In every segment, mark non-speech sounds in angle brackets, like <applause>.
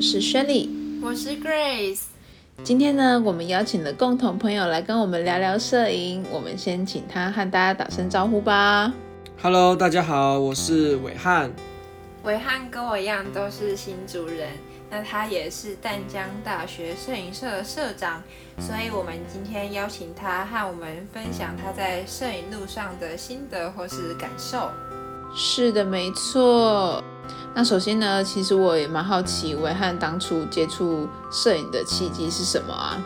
我是 Shelly，我是 Grace。今天呢，我们邀请了共同朋友来跟我们聊聊摄影。我们先请他和大家打声招呼吧。Hello，大家好，我是伟汉。伟汉跟我一样都是新主人，那他也是淡江大学摄影社的社长，所以我们今天邀请他和我们分享他在摄影路上的心得或是感受。是的，没错。那首先呢，其实我也蛮好奇，伟汉当初接触摄影的契机是什么啊？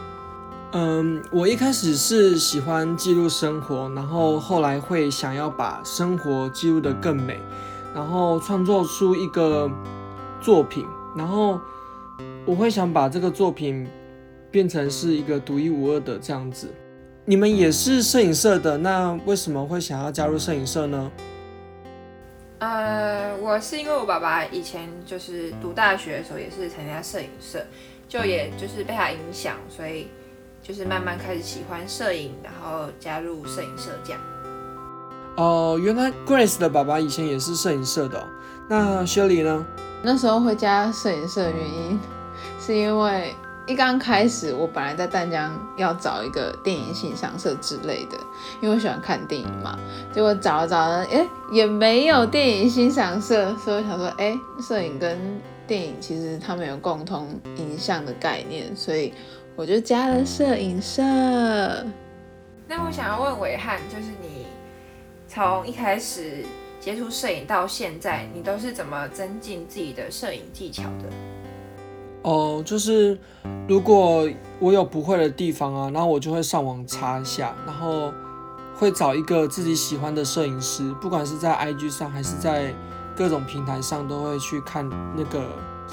嗯，我一开始是喜欢记录生活，然后后来会想要把生活记录得更美，然后创作出一个作品，然后我会想把这个作品变成是一个独一无二的这样子。你们也是摄影社的，那为什么会想要加入摄影社呢？呃，我是因为我爸爸以前就是读大学的时候也是参加摄影社，就也就是被他影响，所以就是慢慢开始喜欢摄影，然后加入摄影社这样。哦，原来 Grace 的爸爸以前也是摄影社的，那 Shelly 呢？那时候会加摄影社的原因是因为。一刚开始，我本来在淡江要找一个电影欣赏社之类的，因为我喜欢看电影嘛。结果找了找了，哎，也没有电影欣赏社，所以我想说，哎，摄影跟电影其实他们有共同影像的概念，所以我就加了摄影社。那我想要问伟汉，就是你从一开始接触摄影到现在，你都是怎么增进自己的摄影技巧的？哦，就是如果我有不会的地方啊，然后我就会上网查一下，然后会找一个自己喜欢的摄影师，不管是在 IG 上还是在各种平台上，都会去看那个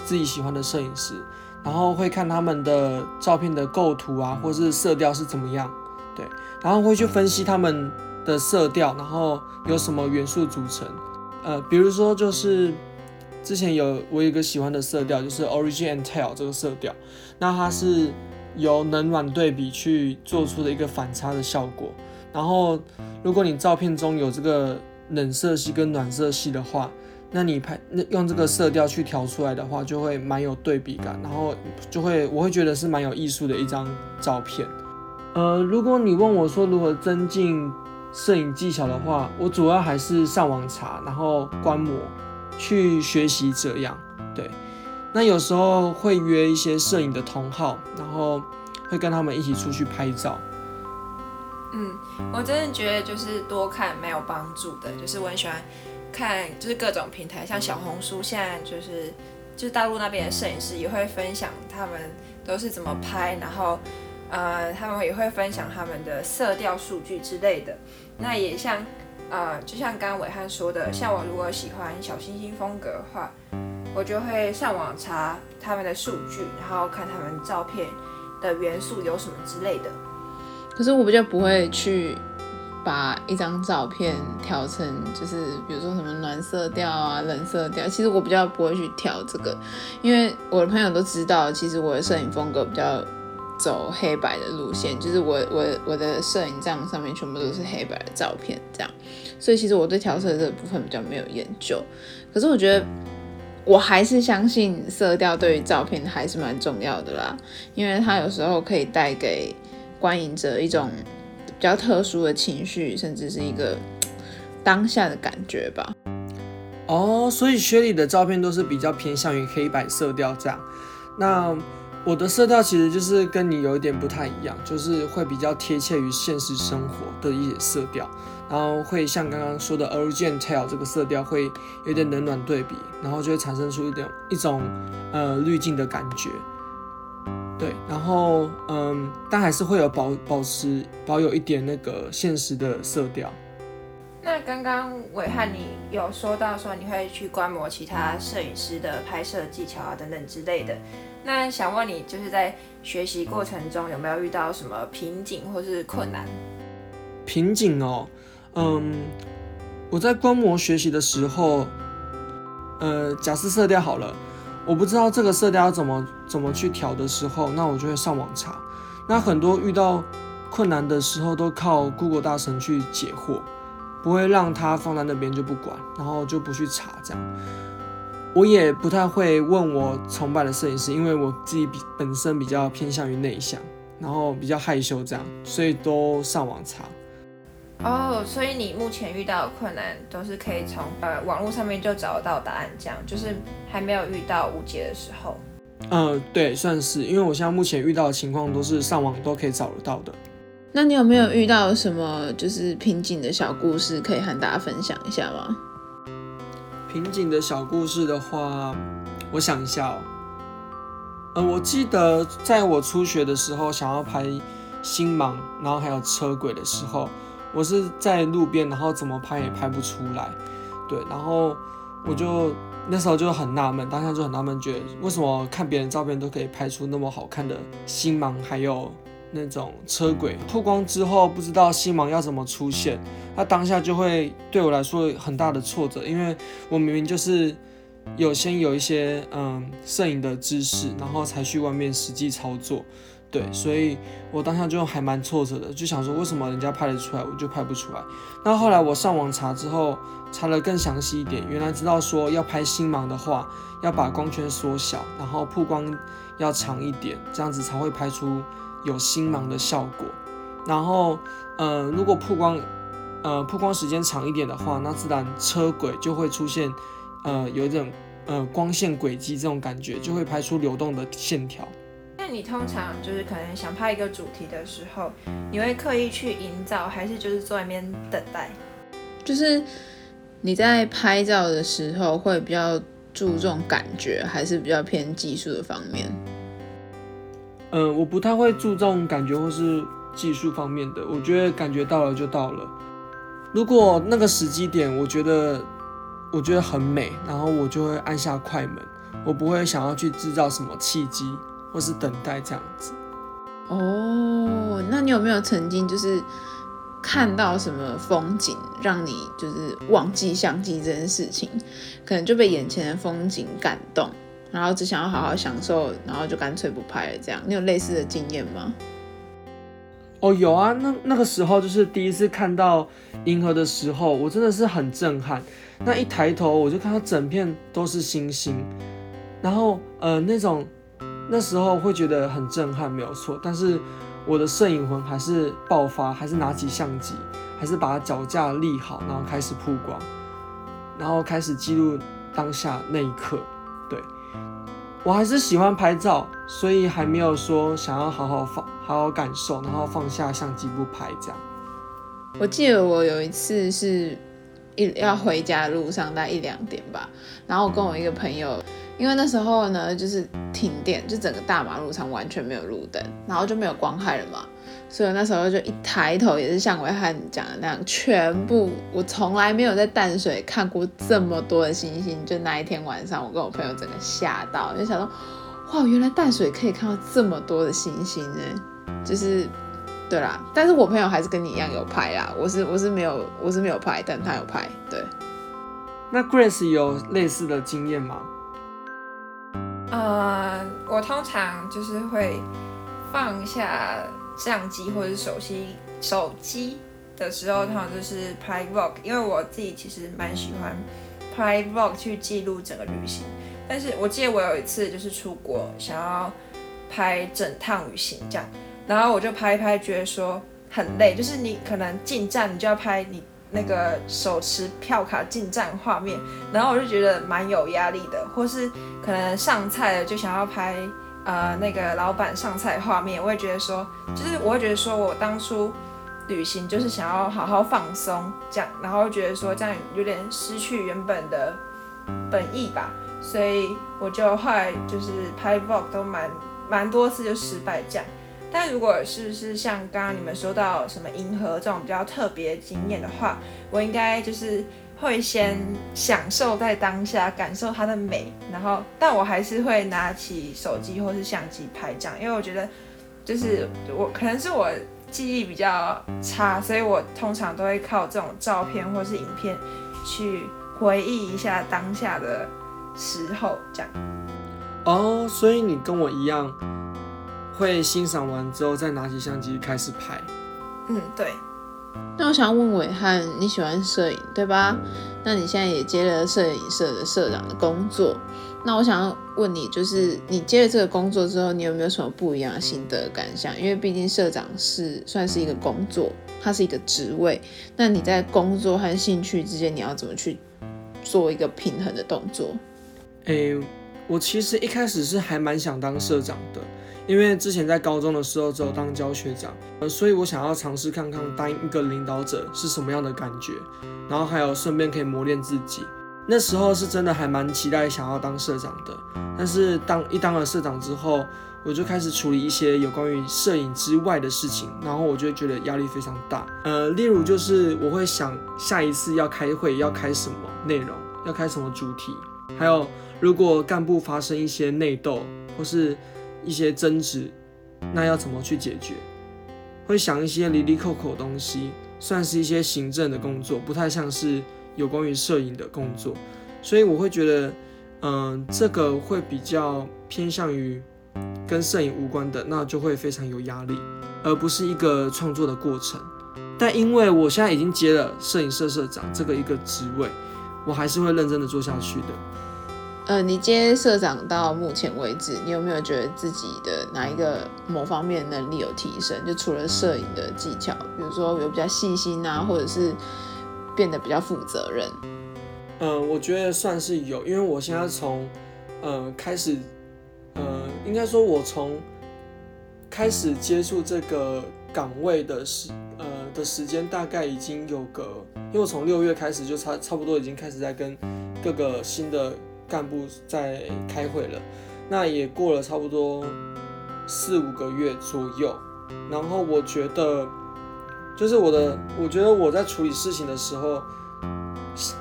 自己喜欢的摄影师，然后会看他们的照片的构图啊，或是色调是怎么样，对，然后会去分析他们的色调，然后有什么元素组成，呃，比如说就是。之前有我有一个喜欢的色调，就是 Origin and Tell 这个色调，那它是由冷暖对比去做出的一个反差的效果。然后，如果你照片中有这个冷色系跟暖色系的话，那你拍那用这个色调去调出来的话，就会蛮有对比感，然后就会我会觉得是蛮有艺术的一张照片。呃，如果你问我说如何增进摄影技巧的话，我主要还是上网查，然后观摩。去学习这样，对，那有时候会约一些摄影的同好，然后会跟他们一起出去拍照。嗯，我真的觉得就是多看没有帮助的，就是我很喜欢看，就是各种平台，像小红书，现在就是就是大陆那边的摄影师也会分享他们都是怎么拍，然后呃，他们也会分享他们的色调数据之类的。那也像。呃，就像刚刚伟汉说的，像我如果喜欢小清新风格的话，我就会上网查他们的数据，然后看他们照片的元素有什么之类的。可是我比较不会去把一张照片调成，就是比如说什么暖色调啊、冷色调，其实我比较不会去调这个，因为我的朋友都知道，其实我的摄影风格比较。走黑白的路线，就是我我我的摄影账上面全部都是黑白的照片，这样，所以其实我对调色这个部分比较没有研究。可是我觉得我还是相信色调对于照片还是蛮重要的啦，因为它有时候可以带给观影者一种比较特殊的情绪，甚至是一个当下的感觉吧。哦，所以薛里的照片都是比较偏向于黑白色调这样，那。我的色调其实就是跟你有一点不太一样，就是会比较贴切于现实生活的一些色调，然后会像刚刚说的 Origin Tell 这个色调会有点冷暖对比，然后就会产生出一点一种呃滤镜的感觉，对，然后嗯，但还是会有保保持保有一点那个现实的色调。那刚刚伟汉你有说到说你会去观摩其他摄影师的拍摄技巧啊等等之类的。那想问你，就是在学习过程中有没有遇到什么瓶颈或是困难？瓶颈哦，嗯，我在观摩学习的时候，呃，假设色调好了，我不知道这个色调要怎么怎么去调的时候，那我就会上网查。那很多遇到困难的时候，都靠 Google 大神去解惑，不会让它放在那边就不管，然后就不去查这样。我也不太会问我崇拜的摄影师，因为我自己比本身比较偏向于内向，然后比较害羞这样，所以都上网查。哦，所以你目前遇到的困难都是可以从呃网络上面就找得到答案，这样就是还没有遇到无解的时候。嗯，对，算是，因为我现在目前遇到的情况都是上网都可以找得到的。那你有没有遇到什么就是瓶颈的小故事可以和大家分享一下吗？瓶颈的小故事的话，我想一下哦。呃，我记得在我初学的时候，想要拍星芒，然后还有车轨的时候，我是在路边，然后怎么拍也拍不出来。对，然后我就那时候就很纳闷，当下就很纳闷，觉得为什么看别人照片都可以拍出那么好看的星芒，还有那种车轨曝光之后，不知道星芒要怎么出现，那当下就会对我来说很大的挫折，因为我明明就是有先有一些嗯摄影的知识，然后才去外面实际操作，对，所以我当下就还蛮挫折的，就想说为什么人家拍得出来，我就拍不出来。那后来我上网查之后，查的更详细一点，原来知道说要拍星芒的话，要把光圈缩小，然后曝光要长一点，这样子才会拍出有星芒的效果。然后，呃，如果曝光，呃，曝光时间长一点的话，那自然车轨就会出现，呃，有一种呃光线轨迹这种感觉，就会拍出流动的线条。那你通常就是可能想拍一个主题的时候，你会刻意去营造，还是就是坐在那边等待？就是你在拍照的时候会比较注重感觉，还是比较偏技术的方面？嗯，我不太会注重感觉或是技术方面的，我觉得感觉到了就到了。如果那个时机点，我觉得我觉得很美，然后我就会按下快门，我不会想要去制造什么契机或是等待这样子。哦，那你有没有曾经就是看到什么风景，让你就是忘记相机这件事情，可能就被眼前的风景感动，然后只想要好好享受，然后就干脆不拍了这样？你有类似的经验吗？哦，有啊，那那个时候就是第一次看到银河的时候，我真的是很震撼。那一抬头，我就看到整片都是星星，然后呃那种那时候会觉得很震撼，没有错。但是我的摄影魂还是爆发，还是拿起相机，还是把脚架立好，然后开始曝光，然后开始记录当下那一刻。我还是喜欢拍照，所以还没有说想要好好放。好好感受，然后放下相机不拍这样。我记得我有一次是一要回家的路上，大概一两点吧，然后我跟我一个朋友，因为那时候呢就是停电，就整个大马路上完全没有路灯，然后就没有光害了嘛，所以那时候就一抬头，也是像维汉讲的那样，全部我从来没有在淡水看过这么多的星星，就那一天晚上，我跟我朋友整个吓到，就想到，哇，原来淡水可以看到这么多的星星哎。就是，对啦，但是我朋友还是跟你一样有拍啦，我是我是没有我是没有拍，但他有拍，对。那 Grace 有类似的经验吗？呃，我通常就是会放下相机或者是手机手机的时候，通常就是拍 vlog，因为我自己其实蛮喜欢拍 vlog 去记录整个旅行。但是我记得我有一次就是出国，想要拍整趟旅行这样。然后我就拍一拍，觉得说很累，就是你可能进站，你就要拍你那个手持票卡进站画面，然后我就觉得蛮有压力的，或是可能上菜了就想要拍呃那个老板上菜画面，我也觉得说，就是我会觉得说我当初旅行就是想要好好放松这样，然后觉得说这样有点失去原本的本意吧，所以我就后来就是拍 vlog 都蛮蛮多次就失败这样。但如果是不是像刚刚你们说到什么银河这种比较特别经验的话，我应该就是会先享受在当下，感受它的美，然后但我还是会拿起手机或是相机拍照，因为我觉得就是我可能是我记忆比较差，所以我通常都会靠这种照片或是影片去回忆一下当下的时候，这样。哦，所以你跟我一样。会欣赏完之后，再拿起相机开始拍。嗯，对。那我想问伟汉，你喜欢摄影对吧？那你现在也接了摄影社的社长的工作。那我想要问你，就是你接了这个工作之后，你有没有什么不一样的心得感想？因为毕竟社长是算是一个工作，它是一个职位。那你在工作和兴趣之间，你要怎么去做一个平衡的动作？诶，我其实一开始是还蛮想当社长的，因为之前在高中的时候只有当教学长，呃，所以我想要尝试看看当一个领导者是什么样的感觉，然后还有顺便可以磨练自己。那时候是真的还蛮期待想要当社长的，但是当一当了社长之后，我就开始处理一些有关于摄影之外的事情，然后我就觉得压力非常大。呃，例如就是我会想下一次要开会要开什么内容，要开什么主题，还有如果干部发生一些内斗或是一些争执，那要怎么去解决？会想一些离离扣扣东西，算是一些行政的工作，不太像是。有关于摄影的工作，所以我会觉得，嗯，这个会比较偏向于跟摄影无关的，那就会非常有压力，而不是一个创作的过程。但因为我现在已经接了摄影社社长这个一个职位，我还是会认真的做下去的。呃，你接社长到目前为止，你有没有觉得自己的哪一个某方面能力有提升？就除了摄影的技巧，比如说有比较细心啊，或者是。变得比较负责任。嗯，我觉得算是有，因为我现在从，呃，开始，呃，应该说，我从开始接触这个岗位的时，呃，的时间大概已经有个，因为我从六月开始就差差不多已经开始在跟各个新的干部在开会了，那也过了差不多四五个月左右，然后我觉得。就是我的，我觉得我在处理事情的时候，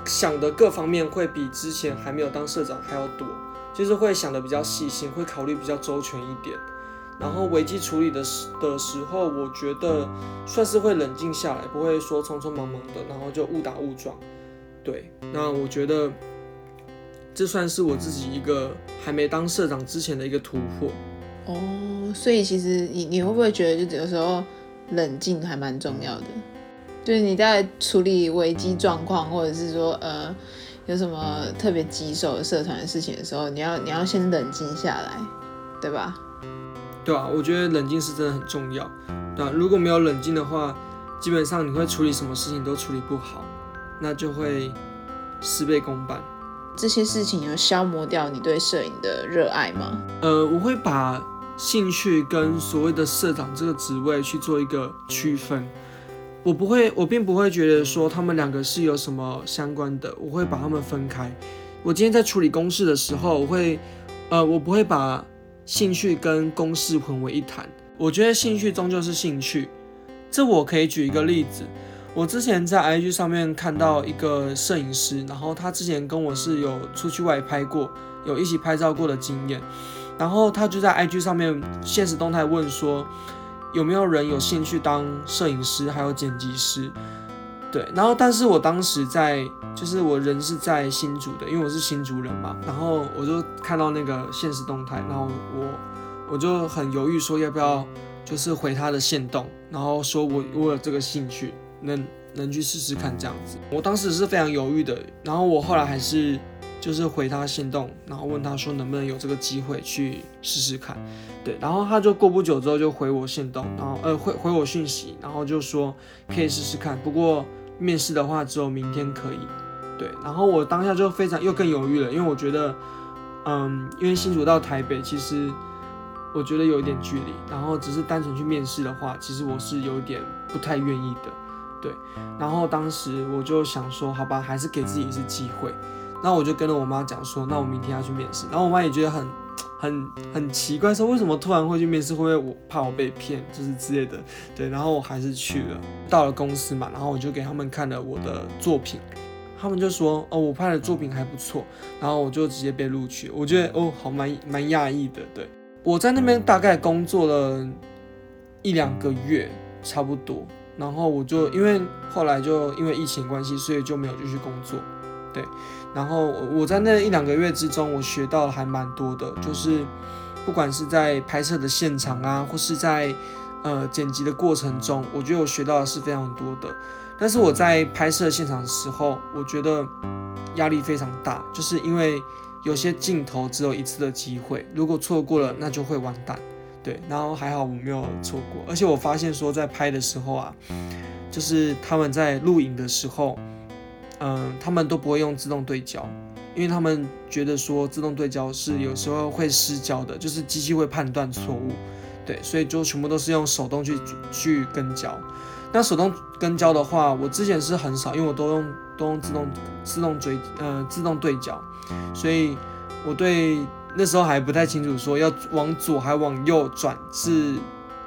想的各方面会比之前还没有当社长还要多，就是会想的比较细心，会考虑比较周全一点。然后危机处理的时的时候，我觉得算是会冷静下来，不会说匆匆忙忙的，然后就误打误撞。对，那我觉得这算是我自己一个还没当社长之前的一个突破。哦，所以其实你你会不会觉得，就有时候？冷静还蛮重要的，就是你在处理危机状况，或者是说呃有什么特别棘手的社团的事情的时候，你要你要先冷静下来，对吧？对啊，我觉得冷静是真的很重要。对啊，如果没有冷静的话，基本上你会处理什么事情都处理不好，那就会事倍功半。这些事情有消磨掉你对摄影的热爱吗？呃，我会把。兴趣跟所谓的社长这个职位去做一个区分，我不会，我并不会觉得说他们两个是有什么相关的，我会把他们分开。我今天在处理公事的时候，我会，呃，我不会把兴趣跟公事混为一谈。我觉得兴趣终究是兴趣。这我可以举一个例子，我之前在 IG 上面看到一个摄影师，然后他之前跟我是有出去外拍过，有一起拍照过的经验。然后他就在 IG 上面现实动态问说，有没有人有兴趣当摄影师还有剪辑师？对，然后但是我当时在，就是我人是在新竹的，因为我是新竹人嘛。然后我就看到那个现实动态，然后我我就很犹豫说要不要就是回他的线动，然后说我我有这个兴趣，能能去试试看这样子。我当时是非常犹豫的，然后我后来还是。就是回他心动，然后问他说能不能有这个机会去试试看，对，然后他就过不久之后就回我心动，然后呃回回我讯息，然后就说可以试试看，不过面试的话只有明天可以，对，然后我当下就非常又更犹豫了，因为我觉得，嗯，因为新竹到台北其实我觉得有一点距离，然后只是单纯去面试的话，其实我是有点不太愿意的，对，然后当时我就想说，好吧，还是给自己一次机会。那我就跟着我妈讲说，那我明天要去面试。然后我妈也觉得很、很、很奇怪，说为什么突然会去面试？会不会我怕我被骗，就是之类的？对，然后我还是去了。到了公司嘛，然后我就给他们看了我的作品，他们就说，哦，我拍的作品还不错。然后我就直接被录取。我觉得，哦，好蛮蛮讶异的。对，我在那边大概工作了一两个月，差不多。然后我就因为后来就因为疫情关系，所以就没有继续工作。对。然后我在那一两个月之中，我学到了还蛮多的，就是不管是在拍摄的现场啊，或是在呃剪辑的过程中，我觉得我学到的是非常多的。但是我在拍摄现场的时候，我觉得压力非常大，就是因为有些镜头只有一次的机会，如果错过了，那就会完蛋。对，然后还好我没有错过，而且我发现说在拍的时候啊，就是他们在录影的时候，嗯，他们都不会用自动对焦，因为他们觉得说自动对焦是有时候会失焦的，就是机器会判断错误。对，所以就全部都是用手动去去跟焦。那手动跟焦的话，我之前是很少，因为我都用都用自动自动追呃自动对焦，所以我对那时候还不太清楚，说要往左还往右转是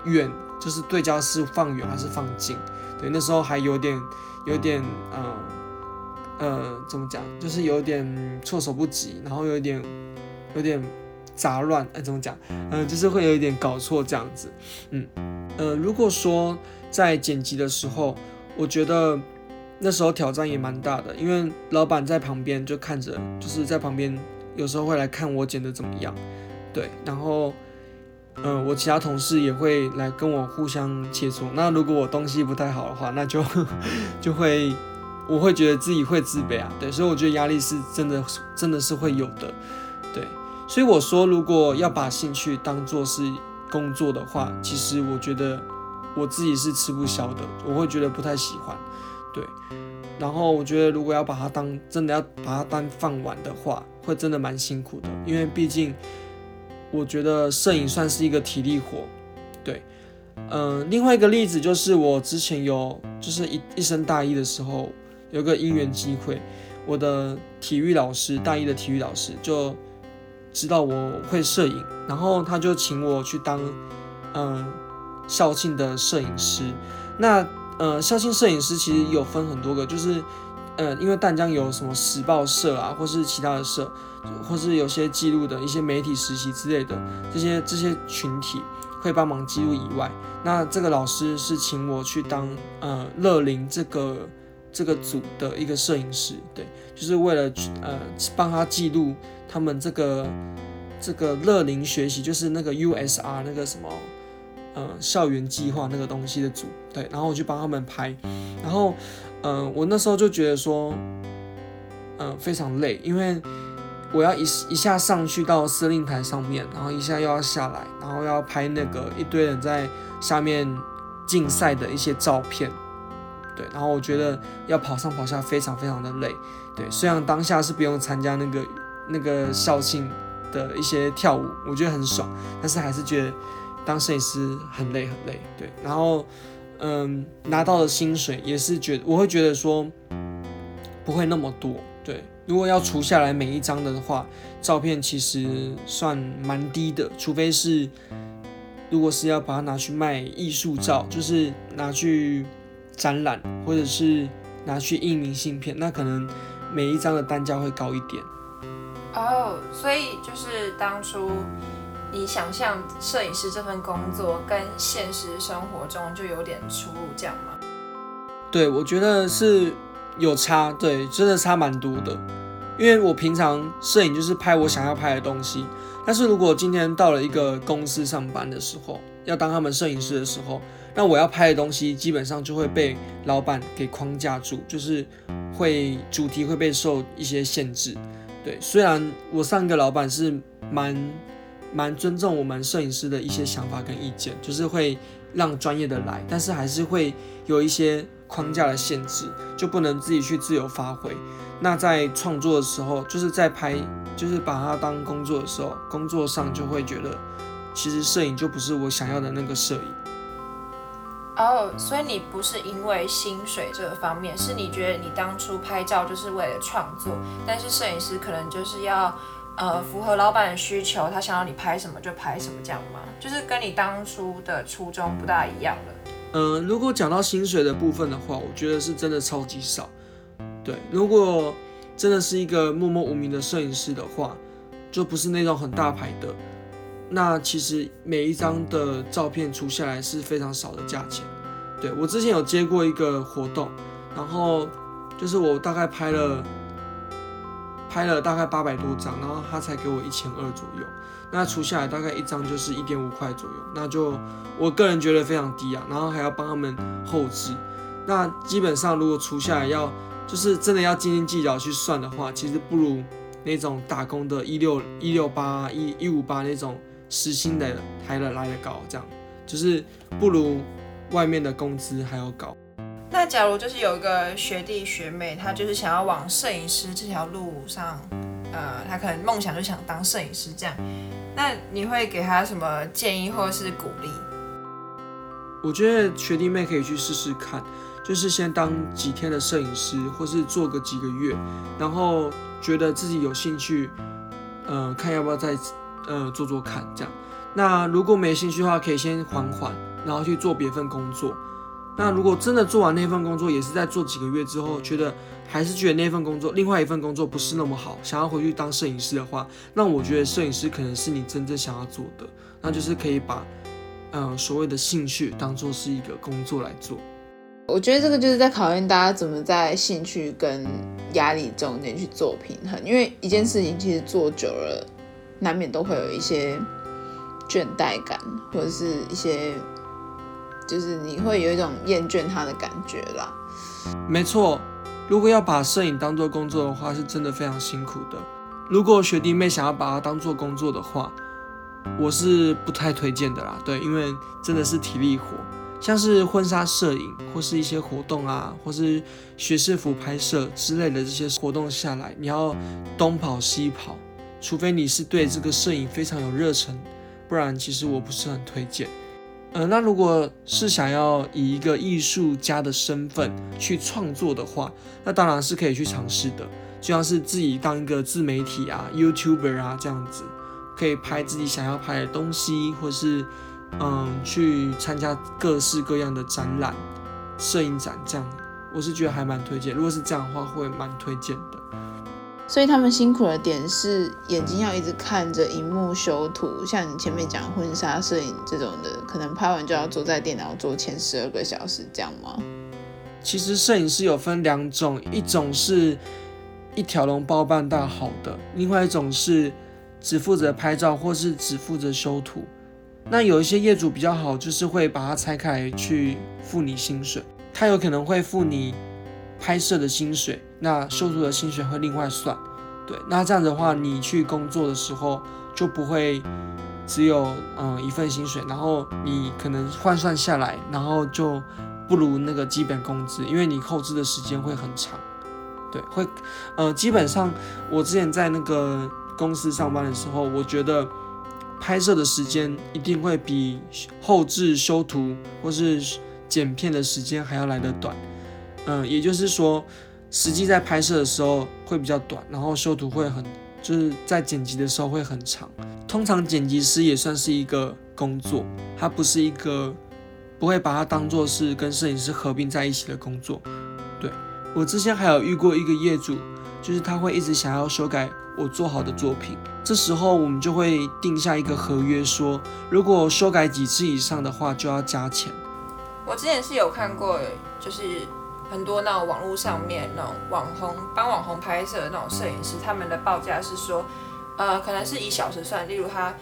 远，就是对焦是放远还是放近。对，那时候还有点有点呃呃怎么讲，就是有点措手不及，然后有点有点杂乱，哎怎么讲？嗯，就是会有一点搞错这样子。嗯呃，如果说。在剪辑的时候，我觉得那时候挑战也蛮大的，因为老板在旁边就看着，就是在旁边有时候会来看我剪的怎么样，对，然后，嗯，我其他同事也会来跟我互相切磋。那如果我东西不太好的话，那就 <laughs> 就会我会觉得自己会自卑啊，对，所以我觉得压力是真的，真的是会有的，对，所以我说如果要把兴趣当做是工作的话，其实我觉得。我自己是吃不消的，我会觉得不太喜欢，对。然后我觉得如果要把它当真的要把它当饭碗的话，会真的蛮辛苦的，因为毕竟我觉得摄影算是一个体力活，对。嗯，另外一个例子就是我之前有就是一一升大一的时候有个因缘机会，我的体育老师大一的体育老师就知道我会摄影，然后他就请我去当嗯。校庆的摄影师，那呃，校庆摄影师其实有分很多个，就是呃，因为淡江有什么时报社啊，或是其他的社，或是有些记录的一些媒体实习之类的，这些这些群体会帮忙记录以外，那这个老师是请我去当呃乐龄这个这个组的一个摄影师，对，就是为了呃帮他记录他们这个这个乐龄学习，就是那个 USR 那个什么。呃，校园计划那个东西的组，对，然后我去帮他们拍，然后，呃，我那时候就觉得说，呃，非常累，因为我要一一下上去到司令台上面，然后一下又要下来，然后要拍那个一堆人在下面竞赛的一些照片，对，然后我觉得要跑上跑下非常非常的累，对，虽然当下是不用参加那个那个校庆的一些跳舞，我觉得很爽，但是还是觉得。当摄影师很累很累，对，然后，嗯，拿到的薪水也是觉得，我会觉得说不会那么多，对，如果要除下来每一张的话，照片其实算蛮低的，除非是如果是要把它拿去卖艺术照，就是拿去展览或者是拿去印明信片，那可能每一张的单价会高一点。哦，所以就是当初。你想象摄影师这份工作跟现实生活中就有点出入，这样吗？对，我觉得是有差，对，真的差蛮多的。因为我平常摄影就是拍我想要拍的东西，但是如果今天到了一个公司上班的时候，要当他们摄影师的时候，那我要拍的东西基本上就会被老板给框架住，就是会主题会被受一些限制。对，虽然我上一个老板是蛮。蛮尊重我们摄影师的一些想法跟意见，就是会让专业的来，但是还是会有一些框架的限制，就不能自己去自由发挥。那在创作的时候，就是在拍，就是把它当工作的时候，工作上就会觉得，其实摄影就不是我想要的那个摄影。哦，所以你不是因为薪水这个方面，是你觉得你当初拍照就是为了创作，但是摄影师可能就是要。呃，符合老板的需求，他想要你拍什么就拍什么，这样吗？就是跟你当初的初衷不大一样了。嗯，如果讲到薪水的部分的话，我觉得是真的超级少。对，如果真的是一个默默无名的摄影师的话，就不是那种很大牌的，那其实每一张的照片出下来是非常少的价钱。对我之前有接过一个活动，然后就是我大概拍了。拍了大概八百多张，然后他才给我一千二左右。那除下来大概一张就是一点五块左右，那就我个人觉得非常低啊。然后还要帮他们后置，那基本上如果除下来要就是真的要斤斤计较去算的话，其实不如那种打工的一六一六八一一五八那种时薪的还来来的高，这样就是不如外面的工资还要高。那假如就是有一个学弟学妹，他就是想要往摄影师这条路上，呃，他可能梦想就想当摄影师这样，那你会给他什么建议或者是鼓励？我觉得学弟妹可以去试试看，就是先当几天的摄影师，或是做个几个月，然后觉得自己有兴趣，呃，看要不要再呃做做看这样。那如果没兴趣的话，可以先缓缓，然后去做别份工作。那如果真的做完那份工作，也是在做几个月之后，觉得还是觉得那份工作，另外一份工作不是那么好，想要回去当摄影师的话，那我觉得摄影师可能是你真正想要做的，那就是可以把。嗯，所谓的兴趣当做是一个工作来做，我觉得这个就是在考验大家怎么在兴趣跟压力中间去做平衡。因为一件事情其实做久了，难免都会有一些倦怠感，或者是一些就是你会有一种厌倦它的感觉啦。没错，如果要把摄影当做工作的话，是真的非常辛苦的。如果学弟妹想要把它当做工作的话，我是不太推荐的啦，对，因为真的是体力活，像是婚纱摄影或是一些活动啊，或是学士服拍摄之类的这些活动下来，你要东跑西跑，除非你是对这个摄影非常有热忱，不然其实我不是很推荐。呃，那如果是想要以一个艺术家的身份去创作的话，那当然是可以去尝试的，就像是自己当一个自媒体啊，YouTuber 啊这样子。可以拍自己想要拍的东西，或是嗯去参加各式各样的展览、摄影展，这样我是觉得还蛮推荐。如果是这样的话，会蛮推荐的。所以他们辛苦的点是眼睛要一直看着荧幕修图，像你前面讲婚纱摄影这种的，可能拍完就要坐在电脑桌前十二个小时，这样吗？其实摄影师有分两种，一种是一条龙包办大好的，另外一种是。只负责拍照，或是只负责修图。那有一些业主比较好，就是会把它拆开去付你薪水。他有可能会付你拍摄的薪水，那修图的薪水会另外算。对，那这样的话，你去工作的时候就不会只有嗯一份薪水，然后你可能换算下来，然后就不如那个基本工资，因为你后置的时间会很长。对，会呃基本上我之前在那个。公司上班的时候，我觉得拍摄的时间一定会比后置修图或是剪片的时间还要来得短。嗯，也就是说，实际在拍摄的时候会比较短，然后修图会很，就是在剪辑的时候会很长。通常剪辑师也算是一个工作，它不是一个不会把它当做是跟摄影师合并在一起的工作。对我之前还有遇过一个业主，就是他会一直想要修改。我做好的作品，这时候我们就会定下一个合约，说如果修改几次以上的话，就要加钱。我之前是有看过，就是很多那种网络上面那种网红帮网红拍摄的那种摄影师，他们的报价是说，呃，可能是以小时算，例如他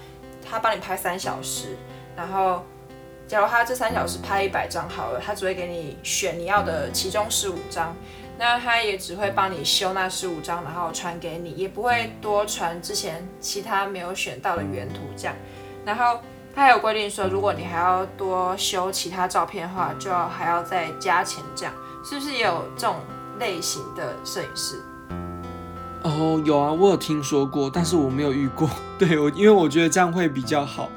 他帮你拍三小时，然后假如他这三小时拍一百张好了，他只会给你选你要的其中十五张。那他也只会帮你修那十五张，然后传给你，也不会多传之前其他没有选到的原图这样。然后他还有规定说，如果你还要多修其他照片的话，就要还要再加钱这样。是不是也有这种类型的摄影师？哦，有啊，我有听说过，但是我没有遇过。<laughs> 对我，因为我觉得这样会比较好，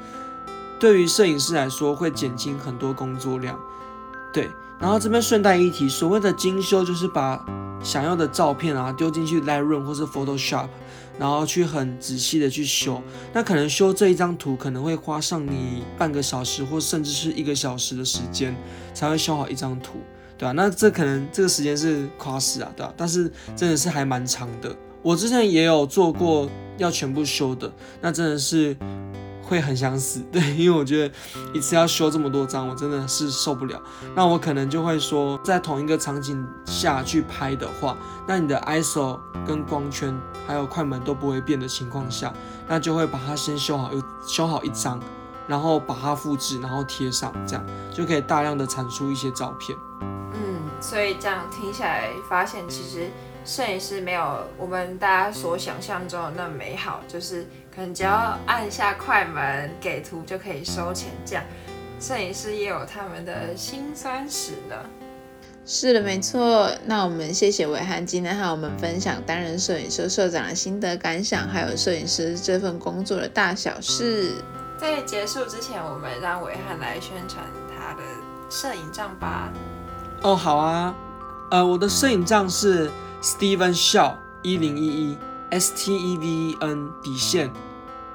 对于摄影师来说会减轻很多工作量。对。然后这边顺带一提，所谓的精修就是把想要的照片啊丢进去 Lightroom 或是 Photoshop，然后去很仔细的去修。那可能修这一张图可能会花上你半个小时或甚至是一个小时的时间才会修好一张图，对吧？那这可能这个时间是夸饰啊，对吧？但是真的是还蛮长的。我之前也有做过要全部修的，那真的是会很想死，对，<laughs> 因为我觉得一次要修这么多张，我真的是受不了。那我可能就会说，在同一个场景下去拍的话，那你的 ISO 跟光圈还有快门都不会变的情况下，那就会把它先修好，又修好一张，然后把它复制，然后贴上，这样就可以大量的产出一些照片。嗯，所以这样听下来，发现其实摄影师没有我们大家所想象中的那么美好，就是可能只要按下快门给图就可以收钱，这样摄影师也有他们的辛酸史呢。是的，没错。那我们谢谢伟汉今天和我们分享担任摄影社社长的心得感想，还有摄影师这份工作的大小事。在结束之前，我们让伟汉来宣传他的摄影账吧。哦，好啊，呃，我的摄影账是 Steven Shaw 一零一一 S T E V E N 底线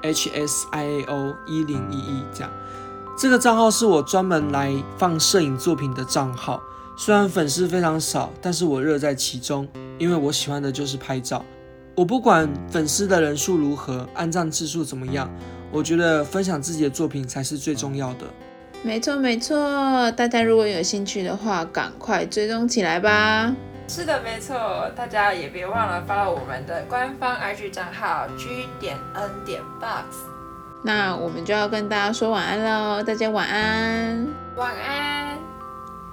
H S I A O 一零一一这样。这个账号是我专门来放摄影作品的账号，虽然粉丝非常少，但是我乐在其中，因为我喜欢的就是拍照。我不管粉丝的人数如何，按赞次数怎么样，我觉得分享自己的作品才是最重要的。没错，没错。大家如果有兴趣的话，赶快追踪起来吧。是的，没错，大家也别忘了发到我们的官方 IG 账号 G 点 N 点 Box。那我们就要跟大家说晚安喽，大家晚安。晚安。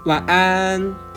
晚安。